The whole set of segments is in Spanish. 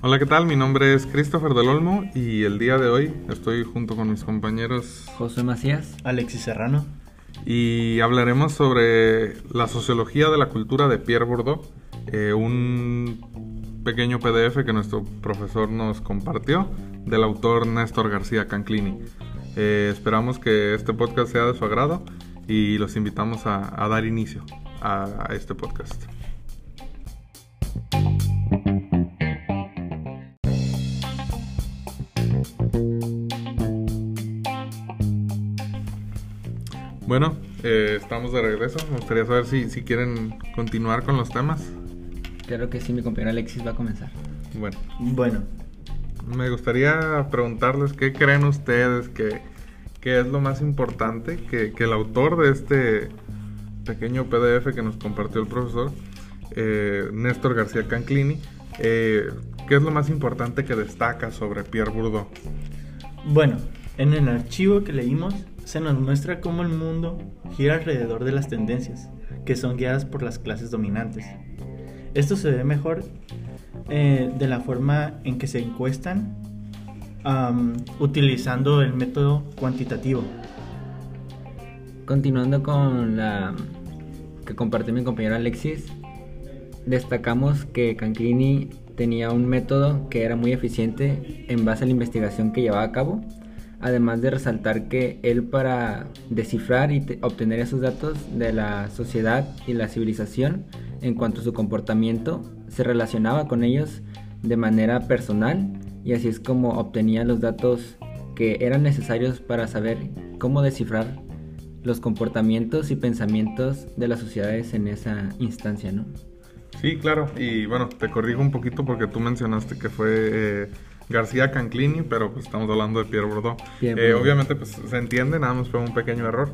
Hola, ¿qué tal? Mi nombre es Christopher del Olmo y el día de hoy estoy junto con mis compañeros José Macías, Alexis Serrano y hablaremos sobre la sociología de la cultura de Pierre Bourdieu, eh, un pequeño PDF que nuestro profesor nos compartió del autor Néstor García Canclini. Eh, esperamos que este podcast sea de su agrado y los invitamos a, dar inicio a este podcast. Bueno, eh, estamos de regreso. Me gustaría saber si, si quieren continuar con los temas. Claro que sí, mi compañero Alexis va a comenzar. Bueno. Bueno. Me gustaría preguntarles qué creen ustedes que, es lo más importante que, el autor de este pequeño PDF que nos compartió el profesor, eh, Néstor García Canclini, eh, ¿qué es lo más importante que destaca sobre Pierre Bourdieu? Bueno, en el archivo que leímos se nos muestra cómo el mundo gira alrededor de las tendencias, que son guiadas por las clases dominantes. Esto se ve mejor eh, de la forma en que se encuestan utilizando el método cuantitativo. Continuando con la que compartió mi compañero Alexis, destacamos que Canclini tenía un método que era muy eficiente en base a la investigación que llevaba a cabo además de resaltar que él para descifrar y obtener esos datos de la sociedad y la civilización en cuanto a su comportamiento, se relacionaba con ellos de manera personal y así es como obtenía los datos que eran necesarios para saber cómo descifrar los comportamientos y pensamientos de las sociedades en esa instancia, ¿no? Sí, claro, y bueno, te corrijo un poquito porque tú mencionaste que fue eh, García Canclini, pero pues estamos hablando de Pierre Bourdieu. Eh, obviamente pues se entiende, nada más fue un pequeño error.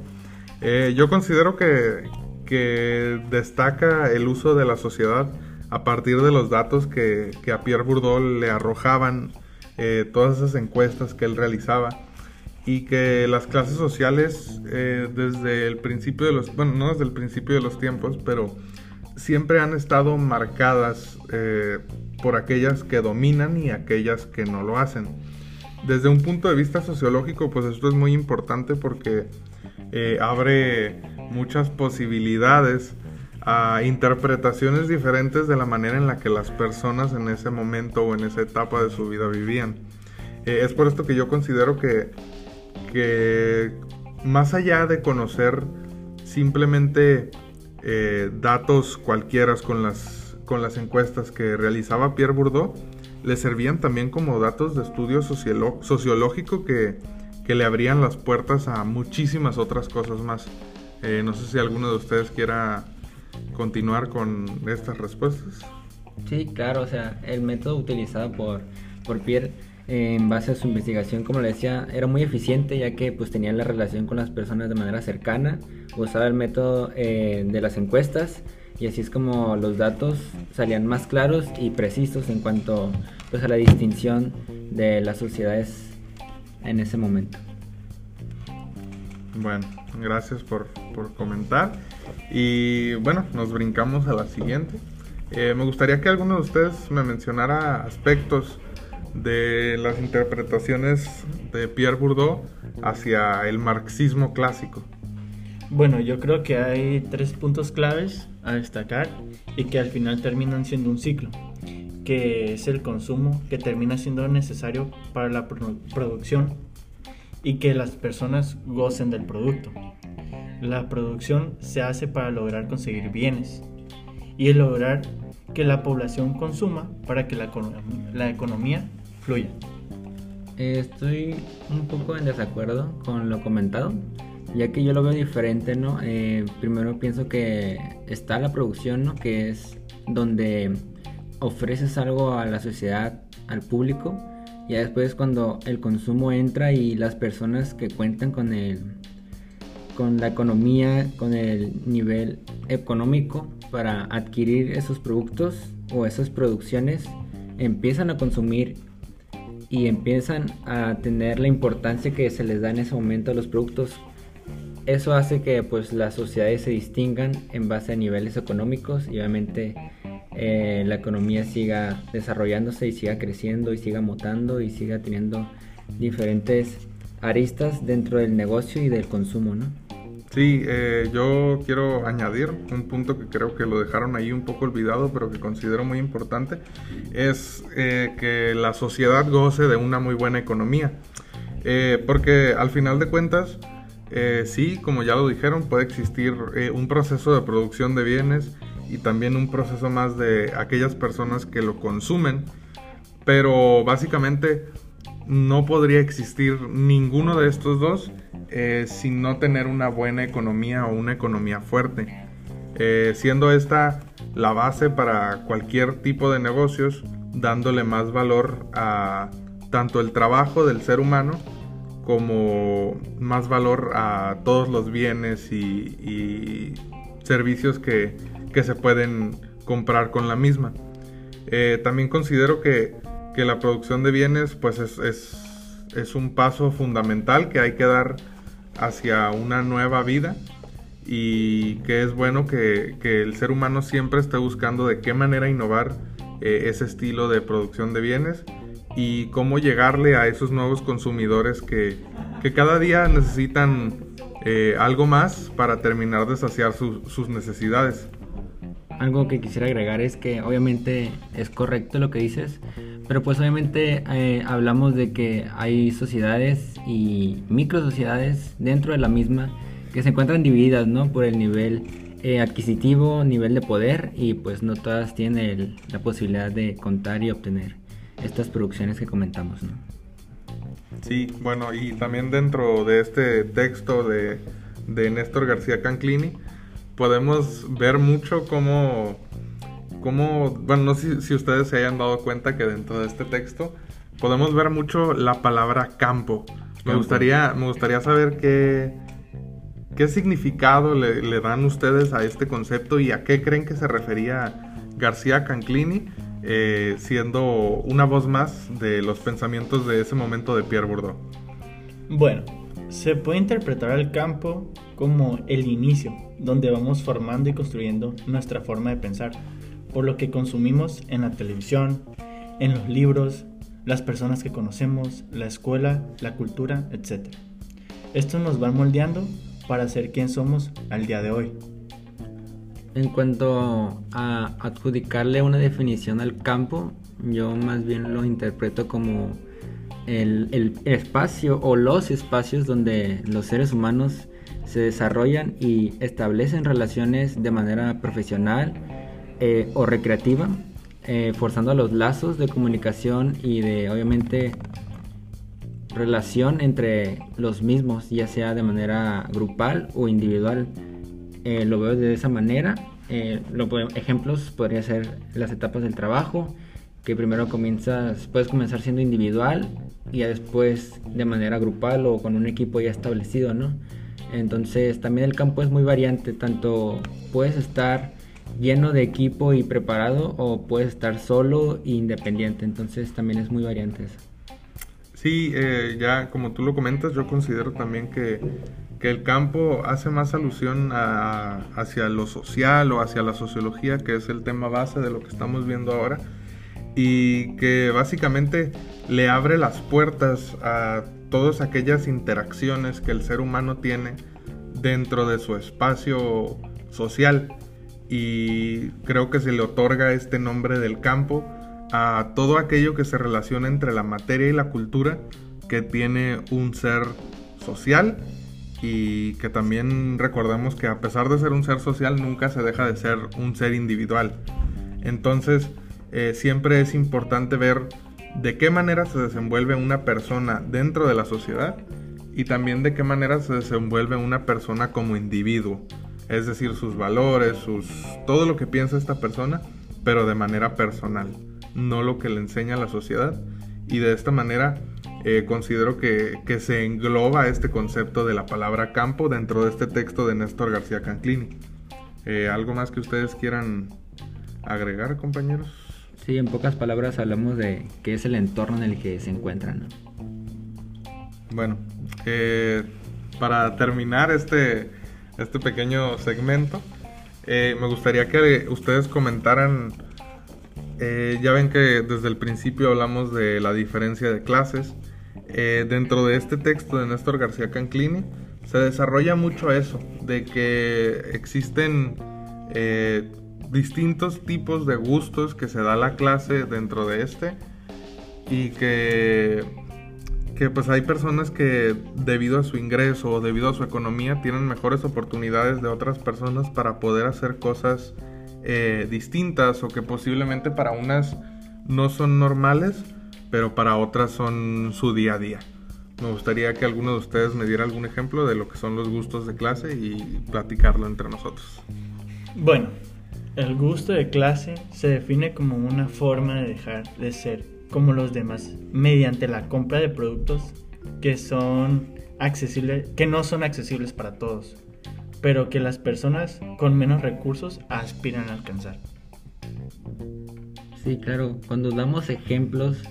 Eh, yo considero que, que, destaca el uso de la sociedad a partir de los datos que, que a Pierre Bourdieu le arrojaban eh, todas esas encuestas que él realizaba y que las clases sociales desde el principio de los, bueno, no desde el principio de los tiempos, pero siempre han estado marcadas por aquellas que dominan y aquellas que no lo hacen. Desde un punto de vista sociológico, pues esto es muy importante porque eh, abre muchas posibilidades a interpretaciones diferentes de la manera en la que las personas en ese momento o en esa etapa de su vida vivían. Eh, es por esto que yo considero que, que más allá de conocer simplemente eh, datos cualquiera con las con las encuestas que realizaba Pierre Bourdieu le servían también como datos de estudio sociológico que, le abrían las puertas a muchísimas otras cosas más. Eh, no sé si alguno de ustedes quiera continuar con estas respuestas. Sí, claro, o sea, el método utilizado por, por Pierre en base a su investigación, como le decía, era muy eficiente ya que pues tenía la relación con las personas de manera cercana, usaba el método eh, de las encuestas y así es como los datos salían más claros y precisos en cuanto pues, a la distinción de las sociedades en ese momento. Bueno, gracias por, comentar. Y bueno, nos brincamos a la siguiente. Eh, me gustaría que alguno de ustedes me mencionara aspectos de las interpretaciones de Pierre Bourdieu hacia el marxismo clásico. Bueno, yo creo que hay tres puntos claves a destacar y que al final terminan siendo un ciclo, que es el consumo que termina siendo necesario para la producción y que las personas gocen del producto. La producción se hace para lograr conseguir bienes y el lograr que la población consuma para que la, la economía fluya. Estoy un poco en desacuerdo con lo comentado ya que yo lo veo diferente, ¿no? Eh, primero pienso que está la producción, ¿no? Que es donde ofreces algo a la sociedad, al público, y después cuando el consumo entra y las personas que cuentan con el con la economía, con el nivel económico para adquirir esos productos o esas producciones, empiezan a consumir y empiezan a tener la importancia que se les da en ese momento a los productos eso hace que pues las sociedades se distingan en base a niveles económicos y obviamente eh, la economía siga desarrollándose y siga creciendo y siga mutando y siga teniendo diferentes aristas dentro del negocio y del consumo, ¿no? Sí, eh, yo quiero añadir un punto que creo que lo dejaron ahí un poco olvidado, pero que considero muy importante, es eh, que la sociedad goce de una muy buena economía. Eh, porque al final de cuentas, sí, como ya lo dijeron, puede existir un proceso de producción de bienes y también un proceso más de aquellas personas que lo consumen, pero básicamente no podría existir ninguno de estos dos eh, sin no tener una buena economía o una economía fuerte. Eh, siendo esta la base para cualquier tipo de negocios, dándole más valor a tanto el trabajo del ser humano como más valor a todos los bienes y, servicios que, se pueden comprar con la misma. Eh, también considero que, la producción de bienes pues es, es un paso fundamental que hay que dar hacia una nueva vida y que es bueno que, el ser humano siempre esté buscando de qué manera innovar eh, ese estilo de producción de bienes y cómo llegarle a esos nuevos consumidores que, cada día necesitan eh, algo más para terminar de saciar sus necesidades. Algo que quisiera agregar es que obviamente es correcto lo que dices, pero pues obviamente eh, hablamos de que hay sociedades y micro sociedades dentro de la misma que se encuentran divididas, ¿no? Por el nivel eh, adquisitivo, nivel de poder y pues no todas tienen la posibilidad de contar y obtener estas producciones que comentamos, ¿no? Sí, bueno, y también dentro de este texto de, de Néstor García Canclini podemos ver mucho cómo cómo, bueno, no sé si ustedes se hayan dado cuenta que dentro de este texto podemos ver mucho la palabra campo. Me gustaría, me gustaría saber qué, qué significado le, dan ustedes a este concepto y a qué creen que se refería García Canclini, eh, siendo una voz más de los pensamientos de ese momento de Pierre Bourdieu. Bueno, se puede interpretar al campo como el inicio, donde vamos formando y construyendo nuestra forma de pensar por lo que consumimos en la televisión, en los libros, las personas que conocemos, la escuela, la cultura, etc. Esto nos va moldeando para ser quien somos al día de hoy. En cuanto a adjudicarle una definición al campo, yo más bien lo interpreto como el, el, espacio o los espacios donde los seres humanos se desarrollan y establecen relaciones de manera profesional, eh, o recreativa, eh, forzando los lazos de comunicación y de obviamente relación entre los mismos, ya sea de manera grupal o individual. Eh, lo veo de esa manera. ejemplos podría ser las etapas del trabajo, que primero comienzas, puedes comenzar siendo individual y ya después de manera grupal o con un equipo ya establecido, ¿no? Entonces también el campo es muy variante, tanto puedes estar lleno de equipo y preparado o puedes estar solo e independiente. Entonces también es muy variante eso. Sí, eh, ya como tú lo comentas, yo considero también que, que el campo hace más alusión hacia lo social o hacia la sociología, que es el tema base de lo que estamos viendo ahora, y que básicamente le abre las puertas a todas aquellas interacciones que el ser humano tiene dentro de su espacio social y creo que se le otorga este nombre del campo a todo aquello que se relaciona entre la materia y la cultura que tiene un ser social y que también recordemos que a pesar de ser un ser social nunca se deja de ser un ser individual. Entonces eh, siempre es importante ver de qué manera se desenvuelve una persona dentro de la sociedad y también de qué manera se desenvuelve una persona como individuo es decir, sus valores, sus, todo lo que piensa esta persona, pero de manera personal, no lo que le enseña la sociedad. Y de esta manera eh, considero que, se engloba este concepto de la palabra campo dentro de este texto de Néstor García Canclini. Eh, ¿Algo más que ustedes quieran agregar, compañeros? Sí, en pocas palabras hablamos de qué es el entorno en el que se encuentran. Bueno, eh, para terminar este, este pequeño segmento, eh, me gustaría que ustedes comentaran, eh, ya ven que desde el principio hablamos de la diferencia de clases, eh, dentro de este texto de Néstor García Canclini se desarrolla mucho eso, de que existen distintos tipos de gustos que se da la clase dentro de este y que que pues hay personas que debido a su ingreso o debido a su economía tienen mejores oportunidades de otras personas para poder hacer cosas eh, distintas o que posiblemente para unas no son normales, pero para otras son su día a día. Me gustaría que alguno de ustedes me diera algún ejemplo de lo que son los gustos de clase y platicarlo entre nosotros. Bueno, el gusto de clase se define como una forma de dejar de ser como los demás mediante la compra de productos que son accesibles, que no son accesibles para todos, pero que las personas con menos recursos aspiran a alcanzar. Sí, claro, cuando damos ejemplos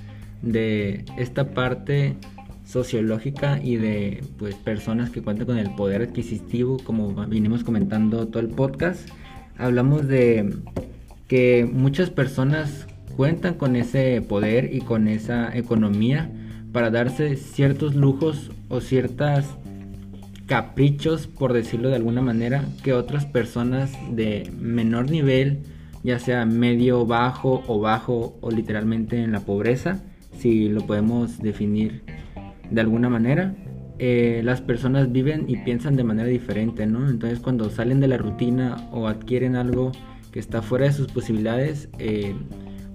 de esta parte sociológica y de pues personas que cuentan con el poder adquisitivo, como vinimos comentando todo el podcast, hablamos de que muchas personas cuentan con ese poder y con esa economía para darse ciertos lujos o ciertas caprichos, por decirlo de alguna manera, que otras personas de menor nivel, ya sea medio, bajo o bajo o literalmente en la pobreza, si lo podemos definir de alguna manera, eh, las personas viven y piensan de manera diferente, ¿no? Entonces cuando salen de la rutina o adquieren algo que está fuera de sus posibilidades, eh,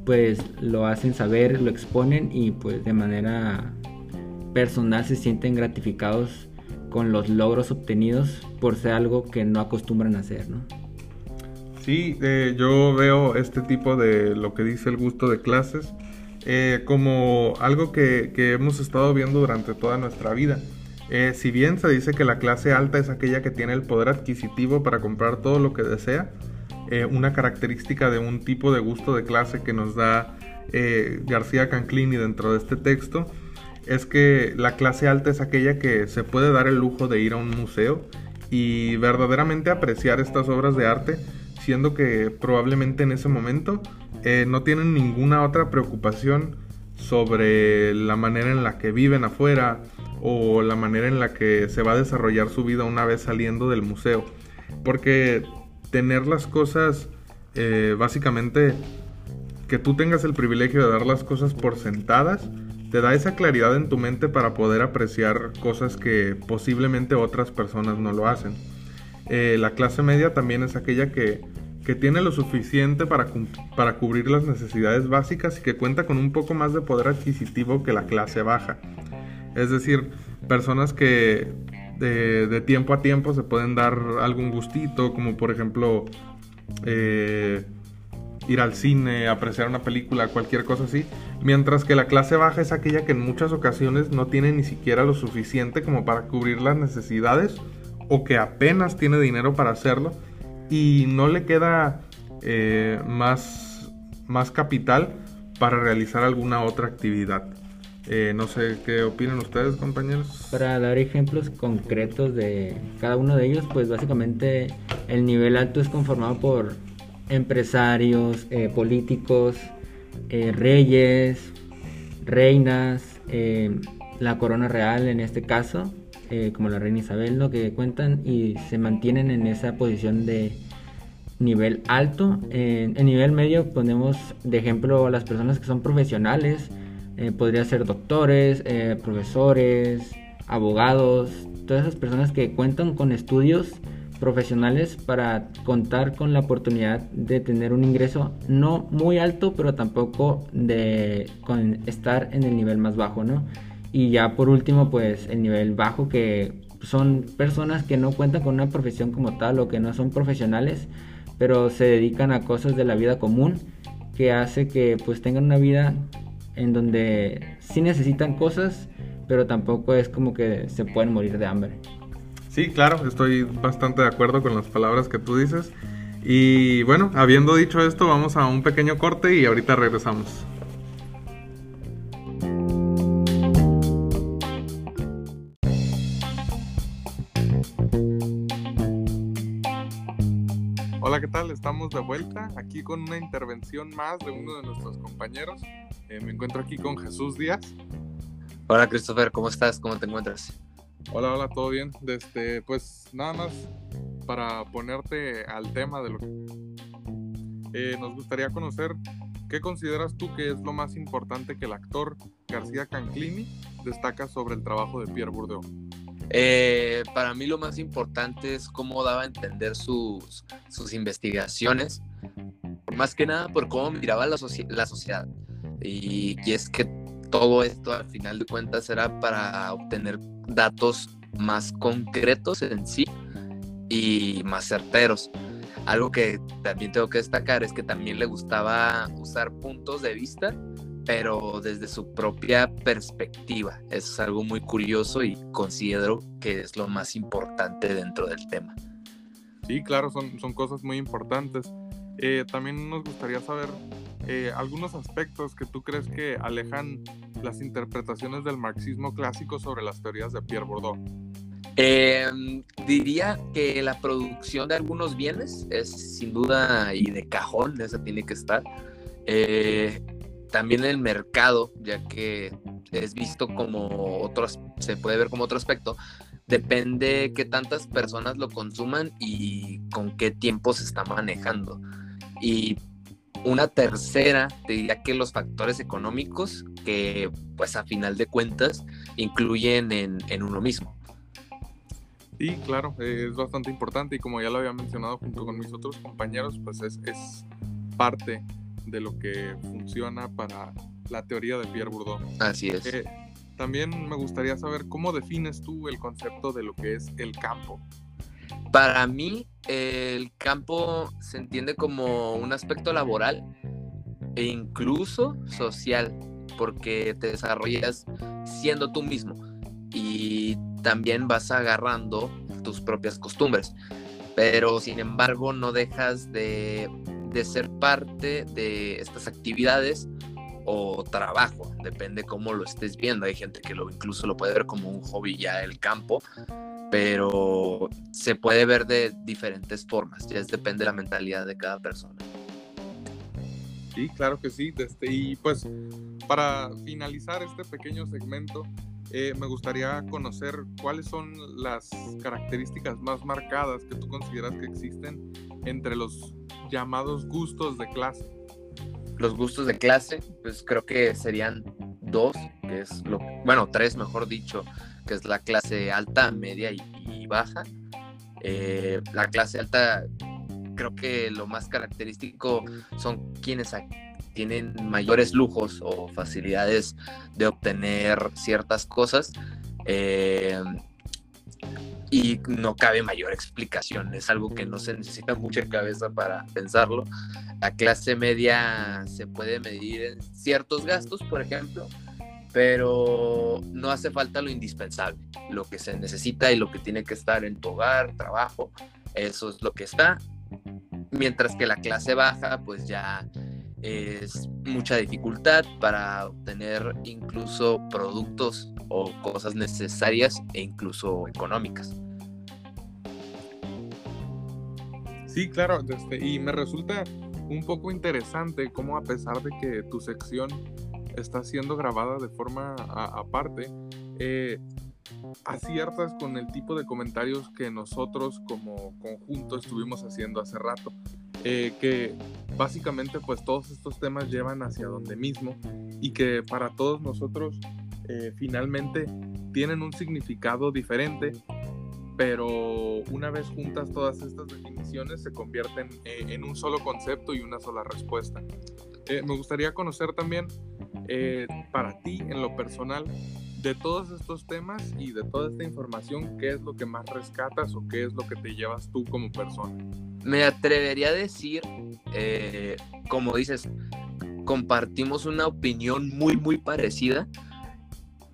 pues lo hacen saber, lo exponen y pues de manera personal se sienten gratificados con los logros obtenidos por ser algo que no acostumbran a hacer, ¿no? Sí, eh, yo veo este tipo de lo que dice el gusto de clases eh, como algo que, hemos estado viendo durante toda nuestra vida. Eh, si bien se dice que la clase alta es aquella que tiene el poder adquisitivo para comprar todo lo que desea, eh, una característica de un tipo de gusto de clase que nos da eh, García Canclini dentro de este texto es que la clase alta es aquella que se puede dar el lujo de ir a un museo y verdaderamente apreciar estas obras de arte, siendo que probablemente en ese momento eh, no tienen ninguna otra preocupación sobre la manera en la que viven afuera o la manera en la que se va a desarrollar su vida una vez saliendo del museo. Porque tener las cosas, eh, básicamente, que tú tengas el privilegio de dar las cosas por sentadas, te da esa claridad en tu mente para poder apreciar cosas que posiblemente otras personas no lo hacen. Eh, la clase media también es aquella que, que tiene lo suficiente para, para, cubrir las necesidades básicas y que cuenta con un poco más de poder adquisitivo que la clase baja. Es decir, personas que de, tiempo a tiempo se pueden dar algún gustito, como por ejemplo eh, ir al cine, apreciar una película, cualquier cosa así. Mientras que la clase baja es aquella que en muchas ocasiones no tiene ni siquiera lo suficiente como para cubrir las necesidades o que apenas tiene dinero para hacerlo y no le queda eh, más, más capital para realizar alguna otra actividad. Eh, no sé qué opinan ustedes, compañeros. Para dar ejemplos concretos de cada uno de ellos, pues básicamente el nivel alto es conformado por empresarios, eh, políticos, eh, reyes, reinas, la corona real en este caso, como la reina Isabel, ¿no? que cuentan y se mantienen en esa posición de nivel alto. en nivel medio ponemos de ejemplo a las personas que son profesionales, eh, podría ser doctores, eh, profesores, abogados, todas esas personas que cuentan con estudios profesionales para contar con la oportunidad de tener un ingreso no muy alto, pero tampoco de estar en el nivel más bajo, ¿no? Y ya por último, pues el nivel bajo que son personas que no cuentan con una profesión como tal o que no son profesionales, pero se dedican a cosas de la vida común que hace que pues tengan una vida en donde sí necesitan cosas, pero tampoco es como que se pueden morir de hambre. Sí, claro, estoy bastante de acuerdo con las palabras que tú dices. Y bueno, habiendo dicho esto, vamos a un pequeño corte y ahorita regresamos. Estamos de vuelta aquí con una intervención más de uno de nuestros compañeros. Eh, me encuentro aquí con Jesús Díaz. Hola, Christopher, ¿cómo estás? ¿Cómo te encuentras? Hola, hola, ¿todo bien? Este, pues nada más para ponerte al tema de lo que eh, nos gustaría conocer ¿Qué consideras tú que es lo más importante que el actor García Canclini destaca sobre el trabajo de Pierre Bourdieu? Eh, para mí lo más importante es cómo daba a entender sus, sus investigaciones, más que nada por cómo miraba la, la sociedad. Y, y, es que todo esto al final de cuentas era para obtener datos más concretos en sí y más certeros. Algo que también tengo que destacar es que también le gustaba usar puntos de vista, pero desde su propia perspectiva. Eso es algo muy curioso y considero que es lo más importante dentro del tema. Sí, claro, son, son cosas muy importantes. Eh, también nos gustaría saber eh, algunos aspectos que tú crees que alejan las interpretaciones del marxismo clásico sobre las teorías de Pierre Bourdieu. Em, diría que la producción de algunos bienes es sin duda y de cajón, esa tiene que estar. Eh, también el mercado, ya que es visto como otros, se puede ver como otro aspecto, depende que tantas personas lo consuman y con qué tiempo se está manejando. Y una tercera, diría que los factores económicos que pues a final de cuentas influyen en, uno mismo. Sí, claro, es bastante importante y como ya lo había mencionado junto con mis otros compañeros, pues es, es parte de lo que funciona para la teoría de Pierre Bourdieu. Así es. Eh, también me gustaría saber cómo defines tú el concepto de lo que es el campo. Para mí, el campo se entiende como un aspecto laboral e incluso social, porque te desarrollas siendo tú mismo y también vas agarrando tus propias costumbres. Pero sin embargo no dejas de, ser parte de estas actividades o trabajo, depende cómo lo estés viendo. Hay gente que lo incluso lo puede ver como un hobby ya el campo, pero se puede ver de diferentes formas, ya depende de la mentalidad de cada persona. Sí, claro que sí. Y pues para finalizar este pequeño segmento, eh, me gustaría conocer cuáles son las características más marcadas que tú consideras que existen entre los llamados gustos de clase. Los gustos de clase, pues creo que serían dos, que es lo, bueno, tres mejor dicho, que es la clase alta, media y, baja. Eh, la clase alta, creo que lo más característico son quienes tienen mayores lujos o facilidades de obtener ciertas cosas. Eh, y no cabe mayor explicación, es algo que no se necesita mucha cabeza para pensarlo. La clase media se puede medir en ciertos gastos, por ejemplo, pero no hace falta lo indispensable, lo que se necesita y lo que tiene que estar en tu hogar, trabajo, eso es lo que está. Mientras que la clase baja, pues ya es mucha dificultad para obtener incluso productos o cosas necesarias e incluso económicas. Sí, claro, este, y me resulta un poco interesante cómo a pesar de que tu sección está siendo grabada de forma aparte, eh, aciertas con el tipo de comentarios que nosotros como conjunto estuvimos haciendo hace rato. Eh, que básicamente pues todos estos temas llevan hacia donde mismo y que para todos nosotros eh, finalmente tienen un significado diferente, pero una vez juntas todas estas definiciones se convierten eh, en un solo concepto y una sola respuesta. me gustaría conocer también para ti en lo personal de todos estos temas y de toda esta información, ¿qué es lo que más rescatas o qué es lo que te llevas tú como persona? Me atrevería a decir, eh, como dices, compartimos una opinión muy, muy parecida.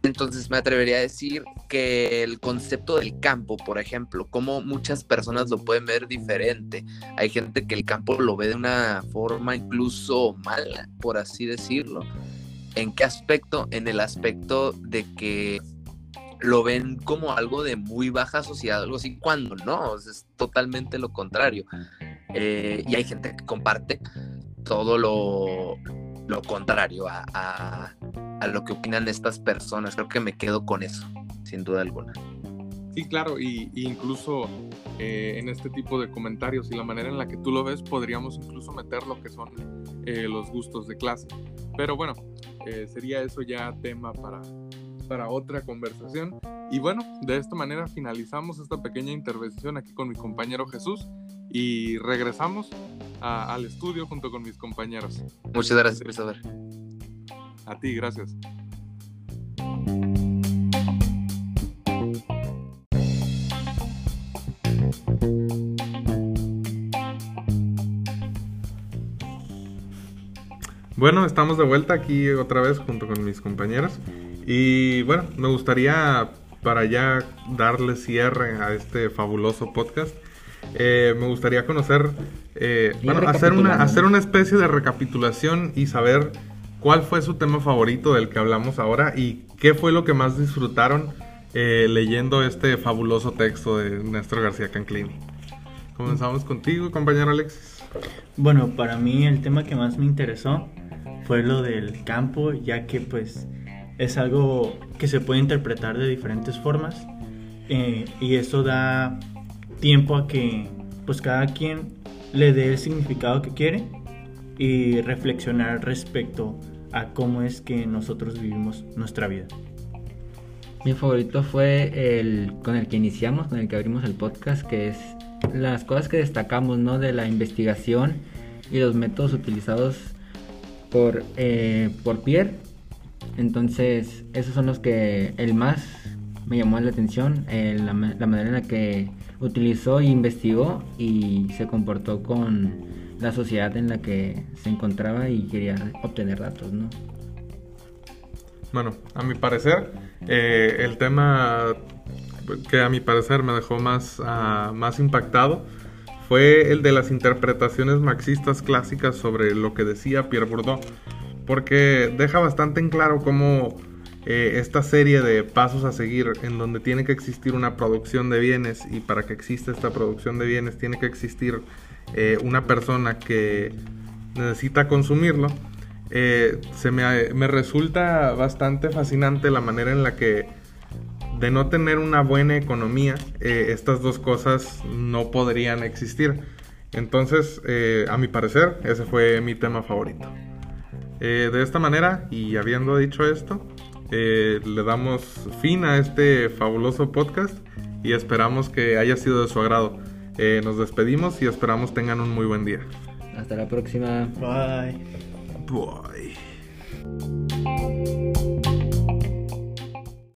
Entonces me atrevería a decir que el concepto del campo, por ejemplo, como muchas personas lo pueden ver diferente. Hay gente que el campo lo ve de una forma incluso mala, por así decirlo ¿En qué aspecto? En el aspecto de que lo ven como algo de muy baja sociedad, algo así, cuando no, es totalmente lo contrario. Eh, y hay gente que comparte todo lo, lo contrario a, a, a, lo que opinan estas personas. Creo que me quedo con eso, sin duda alguna. Sí, claro, y, incluso eh, en este tipo de comentarios y la manera en la que tú lo ves, podríamos incluso meter lo que son eh, los gustos de clase. Pero bueno, eh, sería eso ya tema para, para otra conversación. Y bueno, de esta manera finalizamos esta pequeña intervención aquí con mi compañero Jesús y regresamos al estudio junto con mis compañeros. Muchas gracias, Christopher. A ti, gracias. Bueno, estamos de vuelta aquí otra vez junto con mis compañeros. Y bueno, me gustaría para ya darle cierre a este fabuloso podcast, eh, me gustaría conocer, eh, bueno, hacer una, hacer una especie de recapitulación y saber cuál fue su tema favorito del que hablamos ahora y qué fue lo que más disfrutaron eh, leyendo este fabuloso texto de Néstor García Canclini. Comenzamos contigo, compañero Alexis. Bueno, para mí el tema que más me interesó fue lo del campo, ya que pues es algo que se puede interpretar de diferentes formas eh, y eso da tiempo a que pues cada quien le dé el significado que quiere y reflexionar respecto a cómo es que nosotros vivimos nuestra vida. Mi favorito fue el con el que iniciamos, con el que abrimos el podcast, que es las cosas que destacamos, ¿no? De la investigación y los métodos utilizados por, eh, por Pierre. Entonces, esos son los que el más me llamó la atención, eh, la, manera en la que utilizó e investigó y se comportó con la sociedad en la que se encontraba y quería obtener datos, ¿no? Bueno, a mi parecer, eh, el tema que a mi parecer me dejó más, ah, más impactado fue el de las interpretaciones marxistas clásicas sobre lo que decía Pierre Bourdieu, porque deja bastante en claro cómo eh, esta serie de pasos a seguir en donde tiene que existir una producción de bienes y para que exista esta producción de bienes tiene que existir eh, una persona que necesita consumirlo, eh, se me, me resulta bastante fascinante la manera en la que de no tener una buena economía, eh, estas dos cosas no podrían existir. Entonces, eh, a mi parecer, ese fue mi tema favorito. Eh, de esta manera, y habiendo dicho esto, le damos fin a este fabuloso podcast y esperamos que haya sido de su agrado. nos despedimos y esperamos tengan un muy buen día. Hasta la próxima. Bye. Bye.